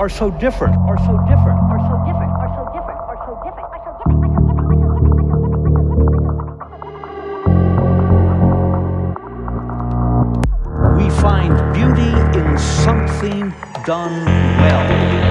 are so different, are so different, are so different, are so different, are so different, are so different. We find beauty in something done well.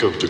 Think of.